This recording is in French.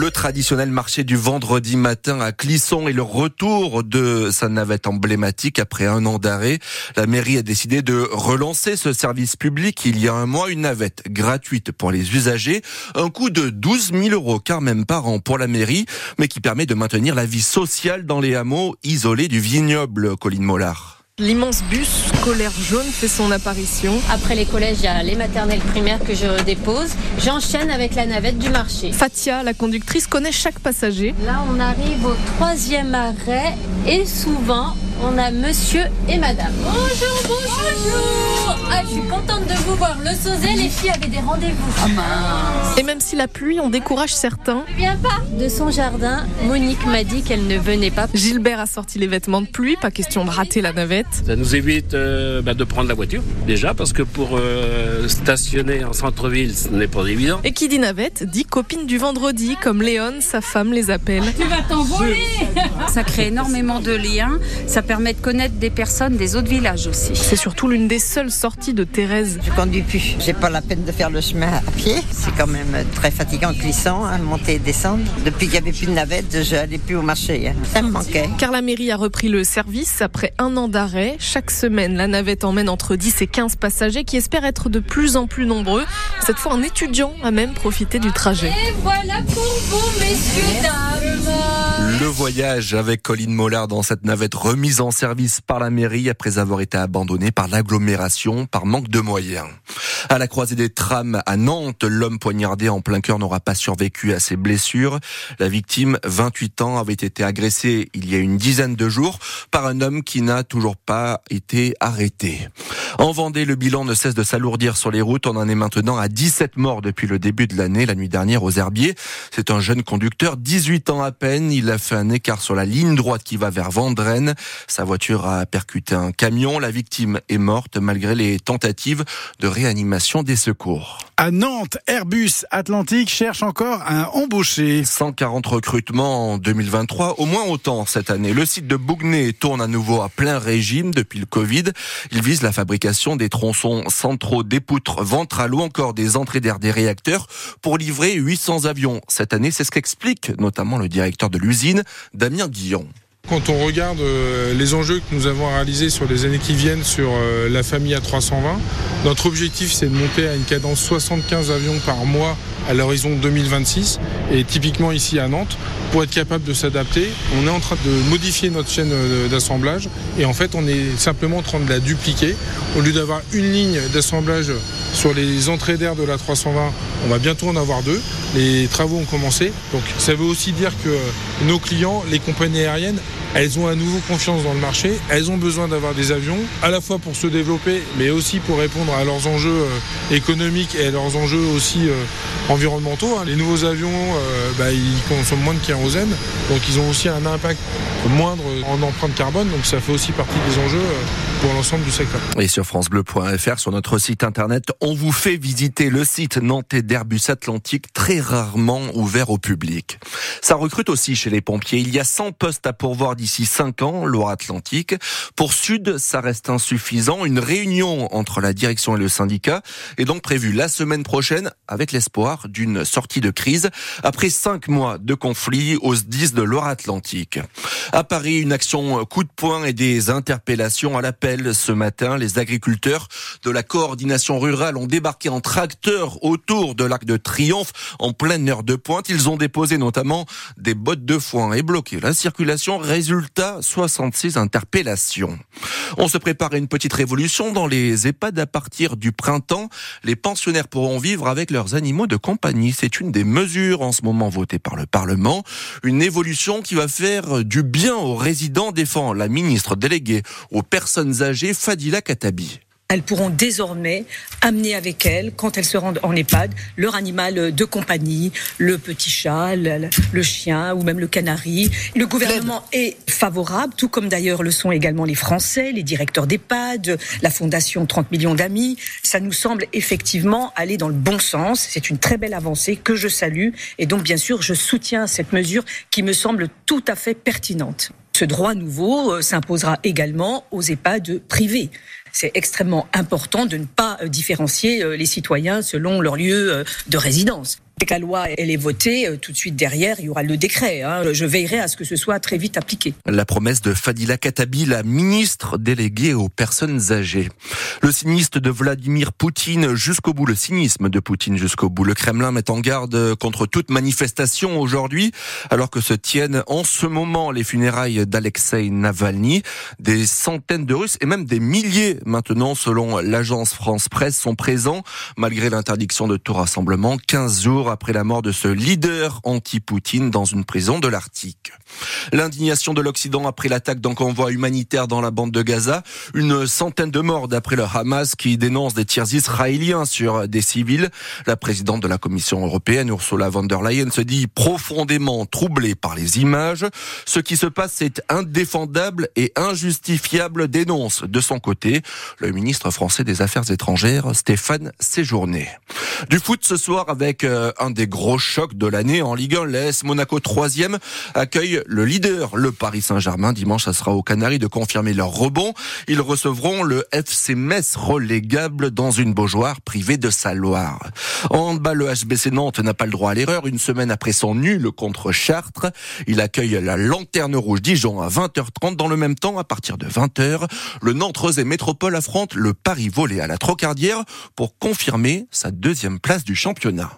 Le traditionnel marché du vendredi matin à Clisson et le retour de sa navette emblématique après un an d'arrêt. La mairie a décidé de relancer ce service public il y a un mois, une navette gratuite pour les usagers, un coût de 12 000 euros car même par an pour la mairie, mais qui permet de maintenir la vie sociale dans les hameaux isolés du vignoble, Colline Mollard. L'immense bus scolaire jaune fait son apparition. Après les collèges, il y a les maternelles primaires que je dépose. J'enchaîne avec la navette du marché. Fatia, la conductrice, connaît chaque passager. Là, on arrive au troisième arrêt et souvent, on a monsieur et madame. Bonjour, bonjour, Ah, je suis contente de vous voir. Le Sauzet, les filles avaient des rendez-vous. Ah Et même si la pluie en décourage certains. Viens pas De son jardin, Monique m'a dit qu'elle ne venait pas. Gilbert a sorti les vêtements de pluie, pas question de rater la navette. Ça nous évite euh, bah, de prendre la voiture, déjà, parce que pour euh, stationner en centre-ville, ce n'est pas évident. Et qui dit navette, dit copine du vendredi, comme Léon, sa femme, les appelle. Tu vas t'envoler Ça crée énormément de liens. Ça permet de connaître des personnes des autres villages aussi. C'est surtout l'une des seules sorties de Thérèse. Je conduis plus. J'ai pas la peine de faire le chemin à pied. C'est quand même très fatigant, glissant, hein, monter et descendre. Depuis qu'il n'y avait plus de navette, je n'allais plus au marché. Hein. Ça me manquait. Car la mairie a repris le service après un an d'arrêt. Chaque semaine, la navette emmène entre 10 et 15 passagers qui espèrent être de plus en plus nombreux. Cette fois, un étudiant a même profité du trajet. Et voilà pour vous, messieurs, dames Le voyage avec Colline Mollard dans cette navette remise en service par la mairie après avoir été abandonnée par l'agglomération par manque de moyens. À la croisée des trams à Nantes, l'homme poignardé en plein cœur n'aura pas survécu à ses blessures. La victime, 28 ans, avait été agressée il y a une dizaine de jours par un homme qui n'a toujours pas été arrêté. En Vendée, le bilan ne cesse de s'alourdir sur les routes. On en est maintenant à 17 morts depuis le début de l'année, la nuit dernière aux Herbiers. C'est un jeune conducteur, 18 ans à peine. Il a fait un écart sur la ligne droite qui va vers Vendrenne. Sa voiture a percuté un camion. La victime est morte malgré les tentatives de réanimation des secours. À Nantes, Airbus Atlantique cherche encore un embauché. 140 recrutements en 2023, au moins autant cette année. Le site de Bougnay tourne à nouveau à plein régime depuis le Covid. Il vise la fabrication des tronçons centraux, des poutres ventrales ou encore des entrées d'air des réacteurs pour livrer 800 avions cette année. C'est ce qu'explique notamment le directeur de l'usine, Damien Guillon. Quand on regarde euh, les enjeux que nous avons réalisés sur les années qui viennent sur euh, la famille A320, notre objectif c'est de monter à une cadence 75 avions par mois à l'horizon 2026 et typiquement ici à Nantes pour être capable de s'adapter on est en train de modifier notre chaîne euh, d'assemblage. Et en fait on est simplement en train de la dupliquer. Au lieu d'avoir une ligne d'assemblage sur les entrées d'air de la 320 on va bientôt en avoir deux. Les travaux ont commencé. Donc ça veut aussi dire que nos clients les compagnies aériennes elles ont à nouveau confiance dans le marché, elles ont besoin d'avoir des avions, à la fois pour se développer, mais aussi pour répondre à leurs enjeux euh, économiques et à leurs enjeux aussi euh, environnementaux. Hein. Les nouveaux avions, euh, bah, ils consomment moins de kérosène, donc ils ont aussi un impact moindre en empreinte carbone, donc ça fait aussi partie des enjeux pour l'ensemble du secteur. Et sur francebleu.fr, sur notre site internet, on vous fait visiter le site nantais d'Airbus Atlantique, très rarement ouvert au public. Ça recrute aussi chez les pompiers. Il y a 100 postes à pourvoir d'ici 5 ans, Loire-Atlantique. Pour Sud, ça reste insuffisant. Une réunion entre la direction et le syndicat est donc prévue la semaine prochaine avec l'espoir d'une sortie de crise après 5 mois de conflit aux 10 de Loire-Atlantique. À Paris, une action coup de poing et des interpellations à ce matin. Les agriculteurs de la coordination rurale ont débarqué en tracteur autour de l'Arc de Triomphe en pleine heure de pointe. Ils ont déposé notamment des bottes de foin et bloqué la circulation. Résultat, 66 interpellations. On se prépare à une petite révolution dans les EHPAD à partir du printemps. Les pensionnaires pourront vivre avec leurs animaux de compagnie. C'est une des mesures en ce moment votées par le Parlement. Une évolution qui va faire du bien aux résidents, défend la ministre déléguée aux personnes âgées, Fadila Katabi. Elles pourront désormais amener avec elles, quand elles se rendent en EHPAD, leur animal de compagnie, le petit chat, le, le chien ou même le canari. Le gouvernement est favorable, tout comme d'ailleurs le sont également les Français, les directeurs d'EHPAD, la Fondation 30 millions d'amis. Ça nous semble effectivement aller dans le bon sens. C'est une très belle avancée que je salue. Et donc, bien sûr, je soutiens cette mesure qui me semble tout à fait pertinente. Ce droit nouveau euh, s'imposera également aux EHPAD privés c'est extrêmement important de ne pas euh, différencier euh, les citoyens selon leur lieu de résidence. La loi elle est votée, euh, tout de suite derrière, il y aura le décret. Hein. Je veillerai à ce que ce soit très vite appliqué. La promesse de Fadila Katabi, la ministre déléguée aux personnes âgées. Le cynisme de Vladimir Poutine jusqu'au bout, le cynisme de Poutine jusqu'au bout. Le Kremlin met en garde contre toute manifestation aujourd'hui, alors que se tiennent en ce moment les funérailles d'Alexei Navalny. Des centaines de Russes et même des milliers maintenant, selon l'agence France Presse, sont présents malgré l'interdiction de tout rassemblement 15 jours après la mort de ce leader anti-Poutine dans une prison de l'Arctique. L'indignation de l'Occident après l'attaque d'un convoi humanitaire dans la bande de Gaza. Une centaine de morts d'après le Hamas qui dénonce des tirs israéliens sur des civils. La présidente de la Commission européenne, Ursula von der Leyen, se dit profondément troublée par les images. Ce qui se passe est indéfendable et injustifiable, dénonce de son côté le ministre français des Affaires étrangères, Stéphane Séjourné. Du foot ce soir avec euh, un des gros chocs de l'année en Ligue 1. L'AS Monaco 3 accueille le leader, le Paris Saint-Germain. Dimanche, ça sera aux Canaries de confirmer leur rebond. Ils recevront le FC Metz relégable dans une Beaujoire privée de sa Loire. En bas, le HBC Nantes n'a pas le droit à l'erreur. Une semaine après son nul contre Chartres, il accueille la Lanterne Rouge Dijon à 20h30. Dans le même temps, à partir de 20h, le Nantes et Métropole affronte le Paris volé à la Trocardière pour confirmer sa deuxième place du championnat.